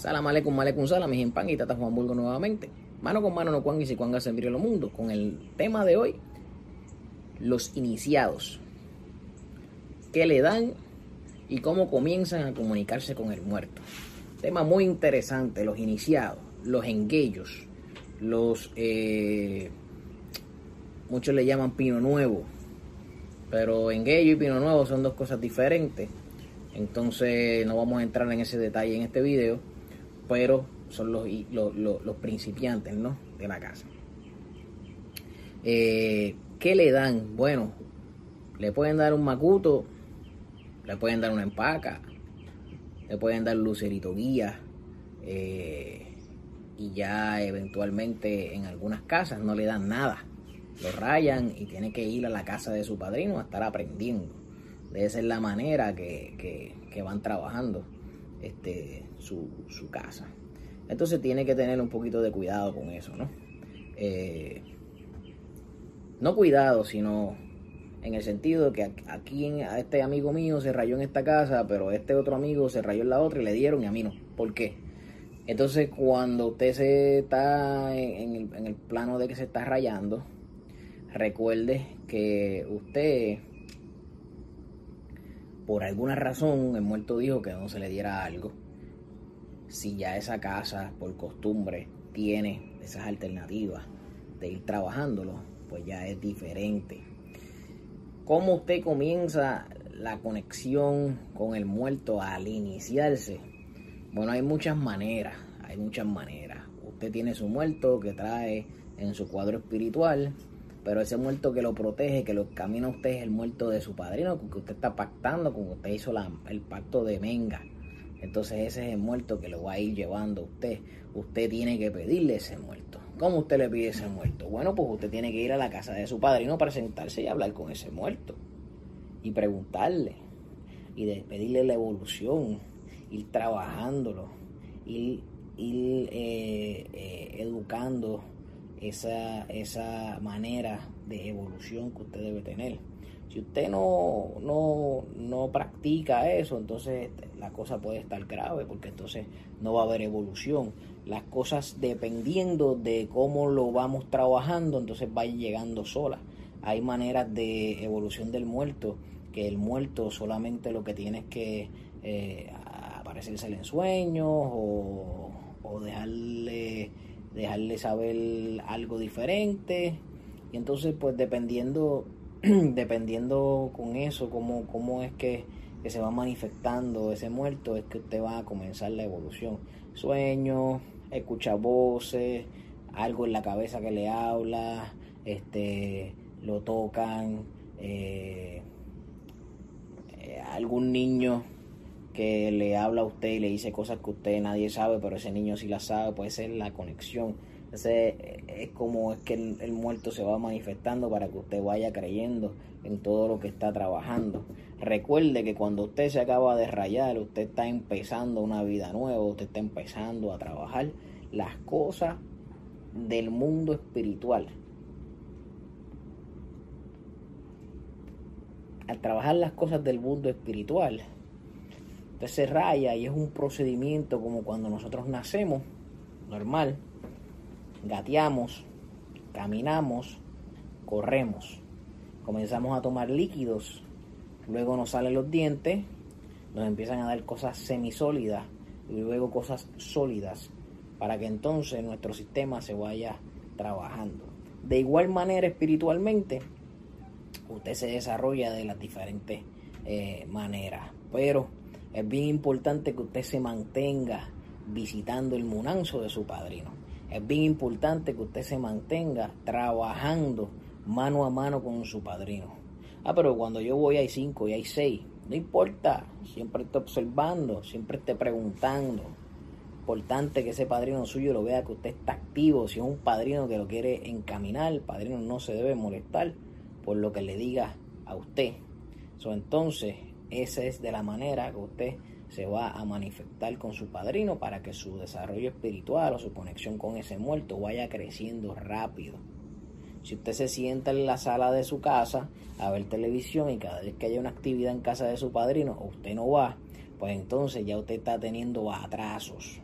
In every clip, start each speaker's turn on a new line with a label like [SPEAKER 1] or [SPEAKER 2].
[SPEAKER 1] Salam aleikum, aleikum salam, pan y Tata Juan Burgo nuevamente. Mano con mano no cuan y si cuan se los mundo. Con el tema de hoy, los iniciados. ¿Qué le dan y cómo comienzan a comunicarse con el muerto? Tema muy interesante, los iniciados, los enguellos, los... Eh, muchos le llaman pino nuevo, pero enguello y pino nuevo son dos cosas diferentes. Entonces no vamos a entrar en ese detalle en este video pero son los, los, principiantes ¿no? de la casa. Eh, ¿Qué le dan? Bueno, le pueden dar un macuto, le pueden dar una empaca, le pueden dar lucerito guía, eh, y ya eventualmente en algunas casas no le dan nada. Lo rayan y tiene que ir a la casa de su padrino a estar aprendiendo. Debe ser la manera que, que van trabajando este, su, casa. Entonces tiene que tener un poquito de cuidado con eso, ¿no? Eh, no cuidado, sino en el sentido de que aquí a este amigo mío se rayó en esta casa, pero este otro amigo se rayó en la otra y le dieron y a mí no. ¿Por qué? Entonces cuando usted se está en el, en el plano de que se está rayando, recuerde que usted por alguna razón el muerto dijo que no se le diera algo, si ya esa casa por costumbre tiene esas alternativas de ir trabajándolo, pues ya es diferente. ¿Cómo usted comienza la conexión con el muerto al iniciarse? Bueno, hay muchas maneras, hay muchas maneras. Usted tiene su muerto que trae en su cuadro espiritual pero ese muerto que lo protege, que lo camina a usted es el muerto de su padrino, que usted está pactando, con que usted hizo el pacto de Menga. Entonces ese es el muerto que lo va a ir llevando usted. Usted tiene que pedirle ese muerto. ¿Cómo usted le pide ese muerto? Bueno, pues usted tiene que ir a la casa de su padrino para sentarse y hablar con ese muerto. Y preguntarle. Y de pedirle la evolución. Ir trabajándolo. Ir, ir eh, eh, educando esa, esa manera de evolución que usted debe tener. Si usted no, no, no practica eso, entonces la cosa puede estar grave, porque entonces no va a haber evolución. Las cosas dependiendo de cómo lo vamos trabajando, entonces va llegando sola. Hay maneras de evolución del muerto, que el muerto solamente lo que tiene es que eh, aparecerse en sueños o, o dejarle saber algo diferente. Y entonces, pues dependiendo, dependiendo con eso, cómo, cómo es que, se va manifestando ese muerto, es que usted va a comenzar la evolución. Sueños, escucha voces, algo en la cabeza que le habla, este, lo tocan, eh, eh, algún niño que le habla a usted y le dice cosas que usted nadie sabe, pero ese niño sí las sabe, puede ser la conexión. Ese es como es que el, muerto se va manifestando para que usted vaya creyendo en todo lo que está trabajando. Recuerde que cuando usted se acaba de rayar, usted está empezando una vida nueva, usted está empezando a trabajar las cosas del mundo espiritual. Al trabajar las cosas del mundo espiritual, usted se raya y es un procedimiento como cuando nosotros nacemos, normal, gateamos, caminamos, corremos, comenzamos a tomar líquidos, luego nos salen los dientes, nos empiezan a dar cosas semisólidas y luego cosas sólidas para que entonces nuestro sistema se vaya trabajando. De igual manera espiritualmente, usted se desarrolla de las diferentes eh, maneras, pero es bien importante que usted se mantenga visitando el munanzo de su padrino. Es bien importante que usted se mantenga trabajando mano a mano con su padrino. Ah, pero cuando yo voy hay cinco y hay seis. No importa, siempre esté observando, siempre esté preguntando. Importante que ese padrino suyo lo vea que usted está activo. Si es un padrino que lo quiere encaminar, el padrino no se debe molestar por lo que le diga a usted. So, entonces, esa es de la manera que usted se va a manifestar con su padrino para que su desarrollo espiritual o su conexión con ese muerto vaya creciendo rápido. Si usted se sienta en la sala de su casa a ver televisión y cada vez que haya una actividad en casa de su padrino usted no va, pues entonces ya usted está teniendo atrasos.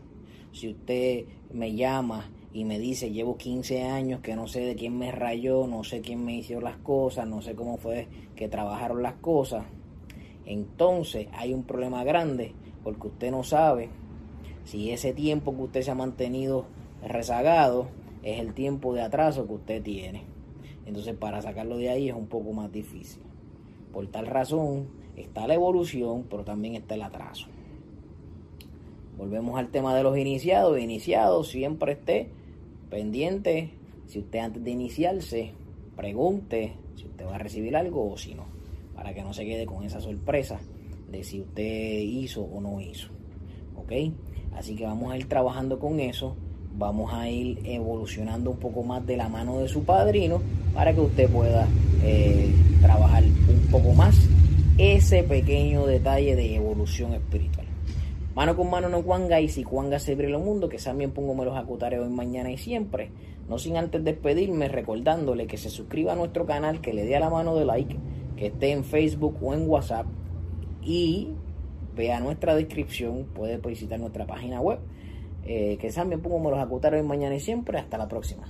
[SPEAKER 1] si usted me llama y me dice, llevo 15 años que no sé de quién me rayó, no sé quién me hizo las cosas, no sé cómo fue que trabajaron las cosas, entonces hay un problema grande porque usted no sabe si ese tiempo que usted se ha mantenido rezagado es el tiempo de atraso que usted tiene. Entonces para sacarlo de ahí es un poco más difícil. Por tal razón está la evolución, pero también está el atraso. Volvemos al tema de los iniciados. Iniciados, siempre esté pendiente. Si usted antes de iniciarse, pregunte si usted va a recibir algo o si no. Para que no se quede con esa sorpresa de si usted hizo o no hizo. ¿Ok? Así que vamos a ir trabajando con eso. Vamos a ir evolucionando un poco más de la mano de su padrino para que usted pueda eh, trabajar un poco más ese pequeño detalle de evolución espiritual. Mano con mano no cuanga y si cuanga se abre el mundo, que también pongo me los acutaré hoy, mañana y siempre. No sin antes despedirme recordándole que se suscriba a nuestro canal, que le dé a la mano de like, que esté en Facebook o en WhatsApp y vea nuestra descripción, puede visitar nuestra página web. Eh, que también pongo me los hoy, mañana y siempre. Hasta la próxima.